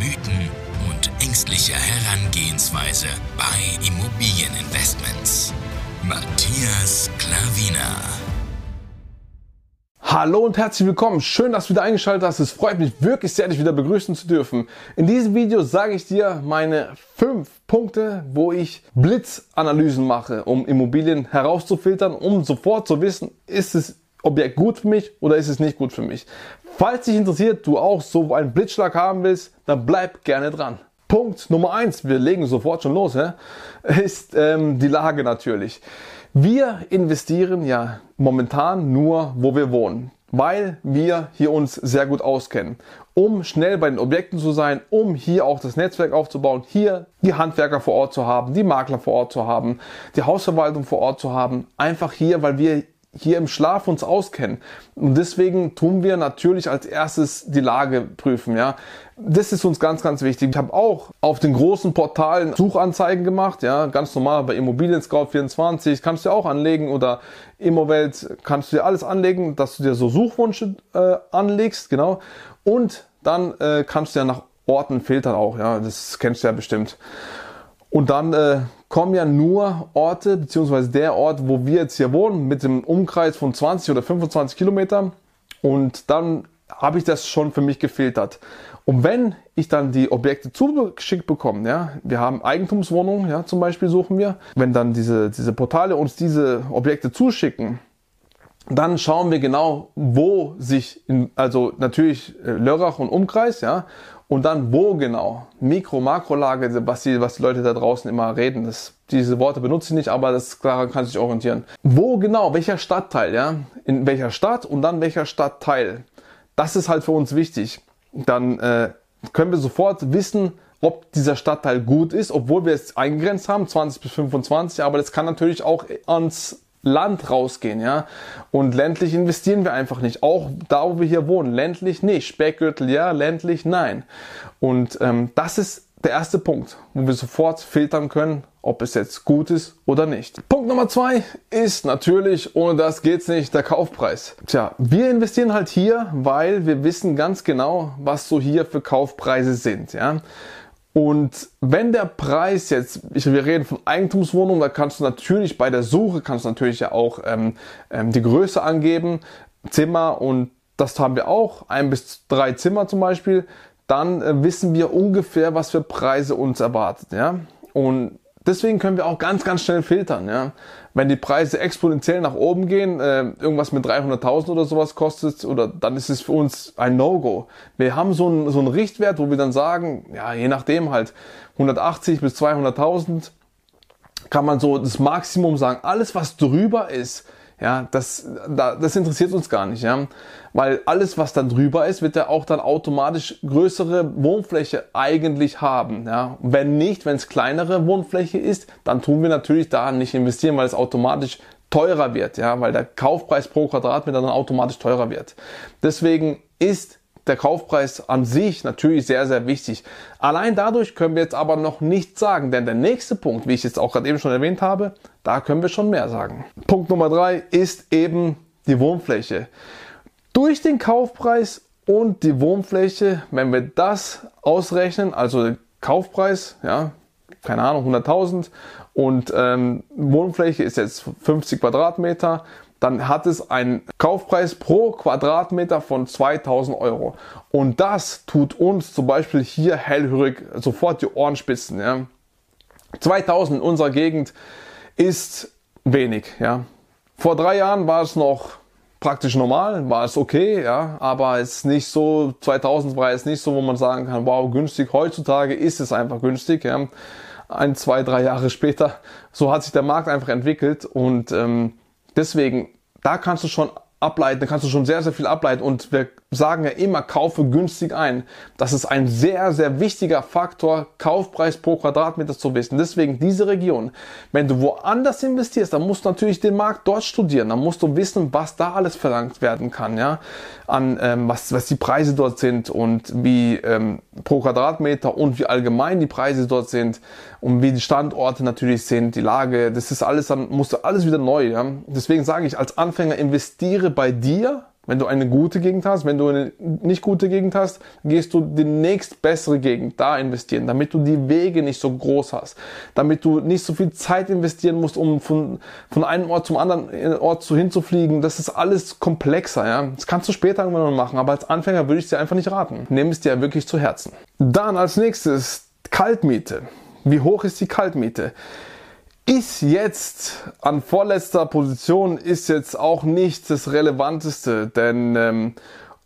Mythen und ängstliche Herangehensweise bei Immobilieninvestments. Matthias Klavina. Hallo und herzlich willkommen. Schön, dass du wieder eingeschaltet hast. Es freut mich wirklich sehr, dich wieder begrüßen zu dürfen. In diesem Video sage ich dir meine fünf Punkte, wo ich Blitzanalysen mache, um Immobilien herauszufiltern, um sofort zu wissen, ist das Objekt gut für mich oder ist es nicht gut für mich. Falls dich interessiert, du auch so einen Blitzschlag haben willst, dann bleib gerne dran. Punkt Nummer eins, wir legen sofort schon los, hä? ist ähm, die Lage natürlich. Wir investieren ja momentan nur, wo wir wohnen, weil wir hier uns sehr gut auskennen. Um schnell bei den Objekten zu sein, um hier auch das Netzwerk aufzubauen, hier die Handwerker vor Ort zu haben, die Makler vor Ort zu haben, die Hausverwaltung vor Ort zu haben. Einfach hier, weil wir hier im Schlaf uns auskennen. Und deswegen tun wir natürlich als erstes die Lage prüfen, ja. Das ist uns ganz, ganz wichtig. Ich habe auch auf den großen Portalen Suchanzeigen gemacht, ja, ganz normal bei Immobilien Scout 24 kannst du auch anlegen oder Immowelt kannst du dir alles anlegen, dass du dir so Suchwünsche äh, anlegst, genau. Und dann äh, kannst du ja nach Orten filtern auch, ja, das kennst du ja bestimmt. Und dann äh, kommen ja nur Orte, beziehungsweise der Ort, wo wir jetzt hier wohnen, mit dem Umkreis von 20 oder 25 Kilometern. Und dann habe ich das schon für mich gefiltert. Und wenn ich dann die Objekte zugeschickt bekomme, ja, wir haben Eigentumswohnungen, ja, zum Beispiel suchen wir, wenn dann diese, diese Portale uns diese Objekte zuschicken, dann schauen wir genau, wo sich, in, also natürlich äh, Lörrach und Umkreis, ja, und dann wo genau? Mikro, Makrolage, was die, was die Leute da draußen immer reden. Das, diese Worte benutze ich nicht, aber das daran kann sich orientieren. Wo genau? Welcher Stadtteil? Ja? In welcher Stadt und dann welcher Stadtteil? Das ist halt für uns wichtig. Dann äh, können wir sofort wissen, ob dieser Stadtteil gut ist, obwohl wir es eingegrenzt haben, 20 bis 25, aber das kann natürlich auch ans Land rausgehen, ja. Und ländlich investieren wir einfach nicht. Auch da, wo wir hier wohnen. Ländlich nicht. Speckgürtel ja, ländlich nein. Und ähm, das ist der erste Punkt, wo wir sofort filtern können, ob es jetzt gut ist oder nicht. Punkt Nummer zwei ist natürlich, ohne das geht's nicht, der Kaufpreis. Tja, wir investieren halt hier, weil wir wissen ganz genau, was so hier für Kaufpreise sind, ja. Und wenn der Preis jetzt, wir reden von Eigentumswohnungen, da kannst du natürlich bei der Suche, kannst du natürlich ja auch ähm, ähm, die Größe angeben, Zimmer und das haben wir auch, ein bis drei Zimmer zum Beispiel, dann äh, wissen wir ungefähr, was für Preise uns erwartet. Ja? Und deswegen können wir auch ganz, ganz schnell filtern. Ja? Wenn die Preise exponentiell nach oben gehen, äh, irgendwas mit 300.000 oder sowas kostet, oder dann ist es für uns ein No-Go. Wir haben so einen, so einen Richtwert, wo wir dann sagen, ja, je nachdem halt 180 bis 200.000 kann man so das Maximum sagen. Alles, was drüber ist, ja, das, da, das interessiert uns gar nicht, ja. Weil alles, was dann drüber ist, wird ja auch dann automatisch größere Wohnfläche eigentlich haben, ja. Wenn nicht, wenn es kleinere Wohnfläche ist, dann tun wir natürlich da nicht investieren, weil es automatisch teurer wird, ja, weil der Kaufpreis pro Quadratmeter dann automatisch teurer wird. Deswegen ist der Kaufpreis an sich natürlich sehr, sehr wichtig. Allein dadurch können wir jetzt aber noch nichts sagen, denn der nächste Punkt, wie ich jetzt auch gerade eben schon erwähnt habe, da können wir schon mehr sagen. Punkt Nummer drei ist eben die Wohnfläche. Durch den Kaufpreis und die Wohnfläche, wenn wir das ausrechnen, also Kaufpreis, ja, keine Ahnung, 100.000 und ähm, Wohnfläche ist jetzt 50 Quadratmeter, dann hat es einen Kaufpreis pro Quadratmeter von 2000 Euro. Und das tut uns zum Beispiel hier hellhörig sofort die Ohrenspitzen. Ja. 2000 in unserer Gegend ist wenig. Ja. Vor drei Jahren war es noch praktisch normal, war es okay, ja, aber es ist nicht so, 2000 war es nicht so, wo man sagen kann, wow, günstig. Heutzutage ist es einfach günstig, ja. Ein, zwei, drei Jahre später, so hat sich der Markt einfach entwickelt und ähm, deswegen, da kannst du schon ableiten, da kannst du schon sehr, sehr viel ableiten und wir sagen ja immer, kaufe günstig ein. Das ist ein sehr, sehr wichtiger Faktor, Kaufpreis pro Quadratmeter zu wissen. Deswegen diese Region. Wenn du woanders investierst, dann musst du natürlich den Markt dort studieren. Dann musst du wissen, was da alles verlangt werden kann, ja, an ähm, was, was die Preise dort sind und wie ähm, pro Quadratmeter und wie allgemein die Preise dort sind und wie die Standorte natürlich sind, die Lage. Das ist alles, dann musst du alles wieder neu. Ja. Deswegen sage ich als Anfänger investiere bei dir wenn du eine gute Gegend hast, wenn du eine nicht gute Gegend hast, gehst du die nächst bessere Gegend da investieren, damit du die Wege nicht so groß hast, damit du nicht so viel Zeit investieren musst, um von, von einem Ort zum anderen Ort zu hinzufliegen. Das ist alles komplexer, ja. Das kannst du später irgendwann machen, aber als Anfänger würde ich es dir einfach nicht raten. Nimm es dir wirklich zu Herzen. Dann als nächstes Kaltmiete. Wie hoch ist die Kaltmiete? Ist jetzt an vorletzter Position, ist jetzt auch nicht das Relevanteste, denn ähm,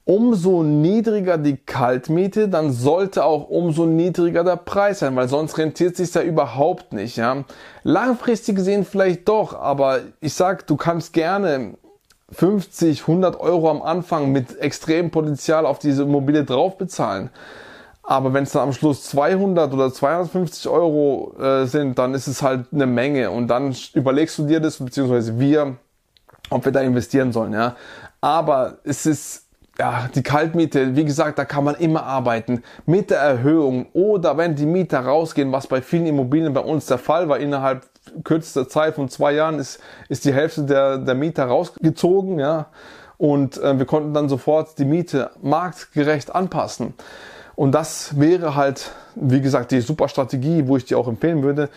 umso niedriger die Kaltmiete, dann sollte auch umso niedriger der Preis sein, weil sonst rentiert sich ja überhaupt nicht. Ja? Langfristig gesehen vielleicht doch, aber ich sag, du kannst gerne 50, 100 Euro am Anfang mit extremem Potenzial auf diese Immobilie drauf bezahlen. Aber wenn es dann am Schluss 200 oder 250 Euro äh, sind, dann ist es halt eine Menge und dann überlegst du dir das, beziehungsweise wir, ob wir da investieren sollen. Ja. Aber es ist ja, die Kaltmiete, wie gesagt, da kann man immer arbeiten mit der Erhöhung oder wenn die Mieter rausgehen, was bei vielen Immobilien bei uns der Fall war, innerhalb kürzester Zeit von zwei Jahren ist, ist die Hälfte der, der Mieter rausgezogen, ja, und äh, wir konnten dann sofort die Miete marktgerecht anpassen. Und das wäre halt, wie gesagt, die super Strategie, wo ich dir auch empfehlen würde.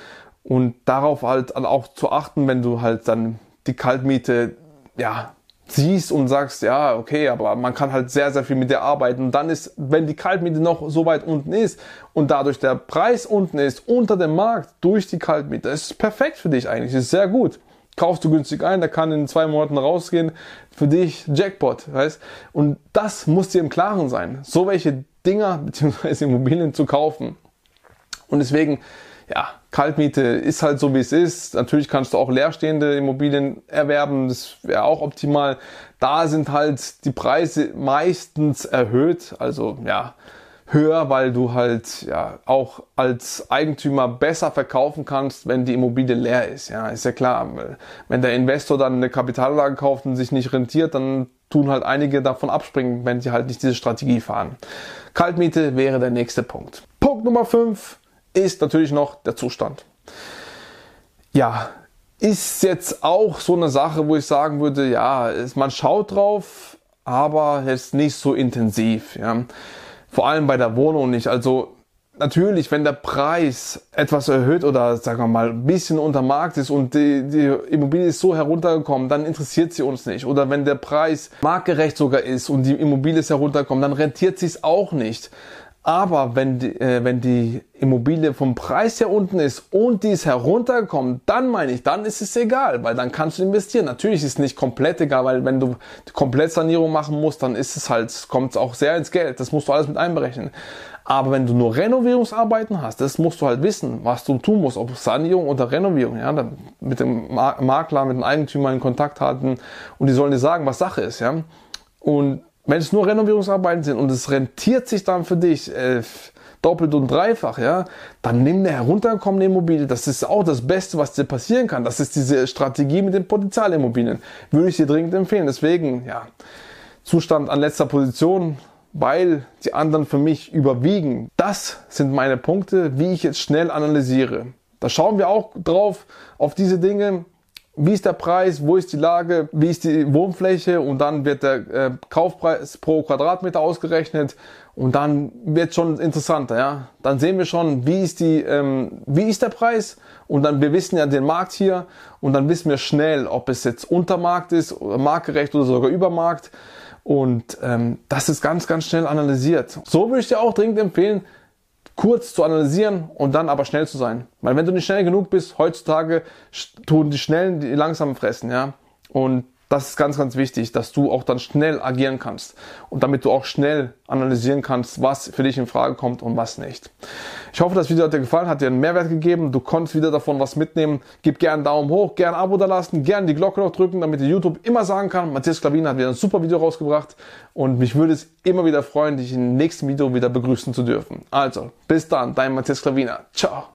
Und darauf halt auch zu achten, wenn du halt dann die Kaltmiete, ja, siehst und sagst, ja, okay, aber man kann halt sehr, sehr viel mit der arbeiten. Und dann ist, wenn die Kaltmiete noch so weit unten ist und dadurch der Preis unten ist, unter dem Markt, durch die Kaltmiete, ist perfekt für dich eigentlich, ist sehr gut. Kaufst du günstig ein, der kann in zwei Monaten rausgehen, für dich Jackpot, weißt? Und das muss dir im Klaren sein. So welche Dinger bzw. Immobilien zu kaufen. Und deswegen, ja, Kaltmiete ist halt so, wie es ist. Natürlich kannst du auch leerstehende Immobilien erwerben, das wäre auch optimal. Da sind halt die Preise meistens erhöht, also ja, höher, weil du halt ja auch als Eigentümer besser verkaufen kannst, wenn die Immobilie leer ist. Ja, ist ja klar. Wenn der Investor dann eine Kapitalanlage kauft und sich nicht rentiert, dann tun halt einige davon abspringen, wenn sie halt nicht diese Strategie fahren. Kaltmiete wäre der nächste Punkt. Punkt Nummer 5 ist natürlich noch der Zustand. Ja, ist jetzt auch so eine Sache, wo ich sagen würde, ja, man schaut drauf, aber jetzt nicht so intensiv. Ja. Vor allem bei der Wohnung nicht. Also natürlich, wenn der Preis etwas erhöht oder sagen wir mal ein bisschen unter Markt ist und die, die Immobilie ist so heruntergekommen, dann interessiert sie uns nicht. Oder wenn der Preis marktgerecht sogar ist und die Immobilie ist heruntergekommen, dann rentiert sie es auch nicht. Aber wenn die, äh, wenn die Immobilie vom Preis her unten ist und die ist heruntergekommen, dann meine ich, dann ist es egal, weil dann kannst du investieren. Natürlich ist es nicht komplett egal, weil wenn du die Komplettsanierung machen musst, dann ist es halt, kommt es auch sehr ins Geld. Das musst du alles mit einberechnen. Aber wenn du nur Renovierungsarbeiten hast, das musst du halt wissen, was du tun musst, ob Sanierung oder Renovierung, ja, dann mit dem Makler, mit dem Eigentümer in Kontakt halten und die sollen dir sagen, was Sache ist, ja. Und wenn es nur Renovierungsarbeiten sind und es rentiert sich dann für dich äh, doppelt und dreifach, ja, dann nimm eine herunterkommende Immobilie. Das ist auch das Beste, was dir passieren kann. Das ist diese Strategie mit den Potenzialimmobilien. Würde ich dir dringend empfehlen. Deswegen, ja, Zustand an letzter Position, weil die anderen für mich überwiegen. Das sind meine Punkte, wie ich jetzt schnell analysiere. Da schauen wir auch drauf auf diese Dinge wie ist der Preis, wo ist die Lage, wie ist die Wohnfläche und dann wird der äh, Kaufpreis pro Quadratmeter ausgerechnet und dann wird schon interessanter, ja. Dann sehen wir schon, wie ist die, ähm, wie ist der Preis und dann wir wissen ja den Markt hier und dann wissen wir schnell, ob es jetzt Untermarkt ist, oder marktgerecht oder sogar Übermarkt und ähm, das ist ganz, ganz schnell analysiert. So würde ich dir auch dringend empfehlen, kurz zu analysieren und dann aber schnell zu sein. Weil wenn du nicht schnell genug bist, heutzutage tun die Schnellen die langsamen fressen, ja. Und Das ist ganz, ganz wichtig, dass du auch dann schnell agieren kannst und damit du auch schnell analysieren kannst, was für dich in Frage kommt und was nicht. Ich hoffe, das Video hat dir gefallen, hat dir einen Mehrwert gegeben, du konntest wieder davon was mitnehmen. Gib gerne einen Daumen hoch, gerne ein Abo da lassen, gerne die Glocke noch drücken, damit dir YouTube immer sagen kann, Matthias Klavin hat wieder ein super Video rausgebracht und mich würde es immer wieder freuen, dich im nächsten Video wieder begrüßen zu dürfen. Also, bis dann, dein Matthias Klavina. Ciao.